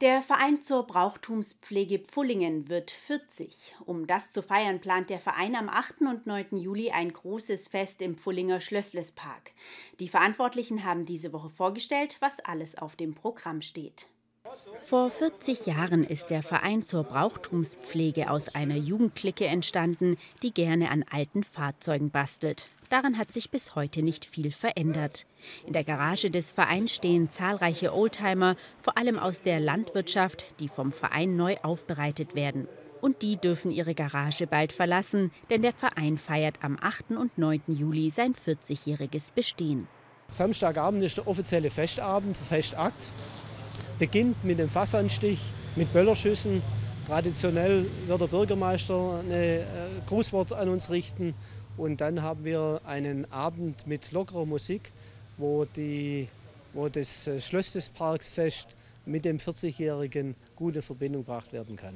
Der Verein zur Brauchtumspflege Pfullingen wird 40. Um das zu feiern, plant der Verein am 8. und 9. Juli ein großes Fest im Pfullinger Schlösslespark. Die Verantwortlichen haben diese Woche vorgestellt, was alles auf dem Programm steht. Vor 40 Jahren ist der Verein zur Brauchtumspflege aus einer Jugendklicke entstanden, die gerne an alten Fahrzeugen bastelt. Daran hat sich bis heute nicht viel verändert. In der Garage des Vereins stehen zahlreiche Oldtimer, vor allem aus der Landwirtschaft, die vom Verein neu aufbereitet werden. Und die dürfen ihre Garage bald verlassen, denn der Verein feiert am 8. und 9. Juli sein 40-jähriges Bestehen. Samstagabend ist der offizielle Festabend, Festakt. Beginnt mit dem Fassanstich, mit Böllerschüssen. Traditionell wird der Bürgermeister ein äh, Grußwort an uns richten und dann haben wir einen Abend mit lockerer Musik, wo, die, wo das äh, Schloss des Parksfest mit dem 40-Jährigen gut in Verbindung gebracht werden kann.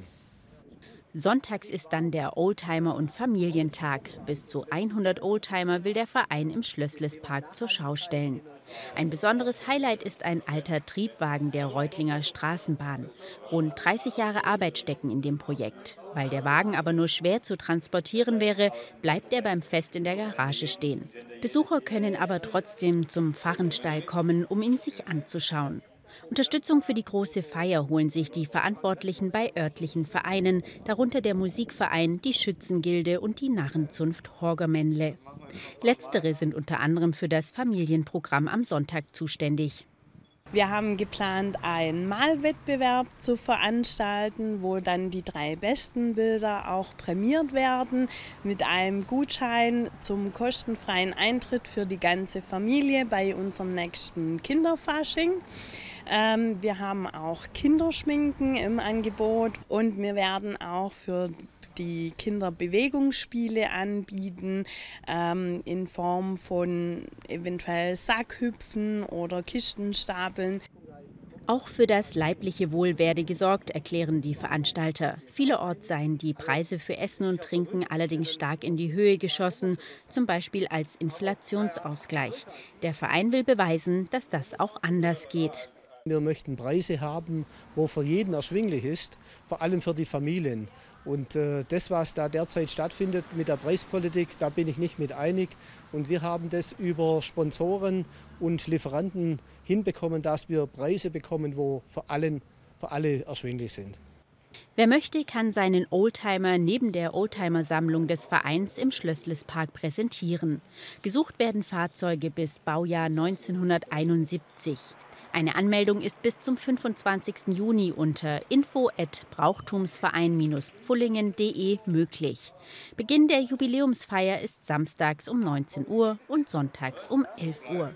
Sonntags ist dann der Oldtimer- und Familientag. Bis zu 100 Oldtimer will der Verein im Schlösslespark zur Schau stellen. Ein besonderes Highlight ist ein alter Triebwagen der Reutlinger Straßenbahn. Rund 30 Jahre Arbeit stecken in dem Projekt. Weil der Wagen aber nur schwer zu transportieren wäre, bleibt er beim Fest in der Garage stehen. Besucher können aber trotzdem zum Pfarrenstall kommen, um ihn sich anzuschauen. Unterstützung für die große Feier holen sich die Verantwortlichen bei örtlichen Vereinen, darunter der Musikverein, die Schützengilde und die Narrenzunft Horgermännle. Letztere sind unter anderem für das Familienprogramm am Sonntag zuständig. Wir haben geplant, einen Malwettbewerb zu veranstalten, wo dann die drei besten Bilder auch prämiert werden mit einem Gutschein zum kostenfreien Eintritt für die ganze Familie bei unserem nächsten Kinderfasching. Ähm, wir haben auch Kinderschminken im Angebot und wir werden auch für die Kinder Bewegungsspiele anbieten ähm, in Form von eventuell Sackhüpfen oder Kistenstapeln. Auch für das leibliche Wohl werde gesorgt, erklären die Veranstalter. Vielerorts seien die Preise für Essen und Trinken allerdings stark in die Höhe geschossen, zum Beispiel als Inflationsausgleich. Der Verein will beweisen, dass das auch anders geht. Wir möchten Preise haben, wo für jeden erschwinglich ist, vor allem für die Familien. Und äh, das, was da derzeit stattfindet mit der Preispolitik, da bin ich nicht mit einig. Und wir haben das über Sponsoren und Lieferanten hinbekommen, dass wir Preise bekommen, wo für, allen, für alle erschwinglich sind. Wer möchte, kann seinen Oldtimer neben der Oldtimer-Sammlung des Vereins im Schlösslispark präsentieren. Gesucht werden Fahrzeuge bis Baujahr 1971. Eine Anmeldung ist bis zum 25. Juni unter info@brauchtumsverein-pfullingen.de möglich. Beginn der Jubiläumsfeier ist samstags um 19 Uhr und sonntags um 11 Uhr.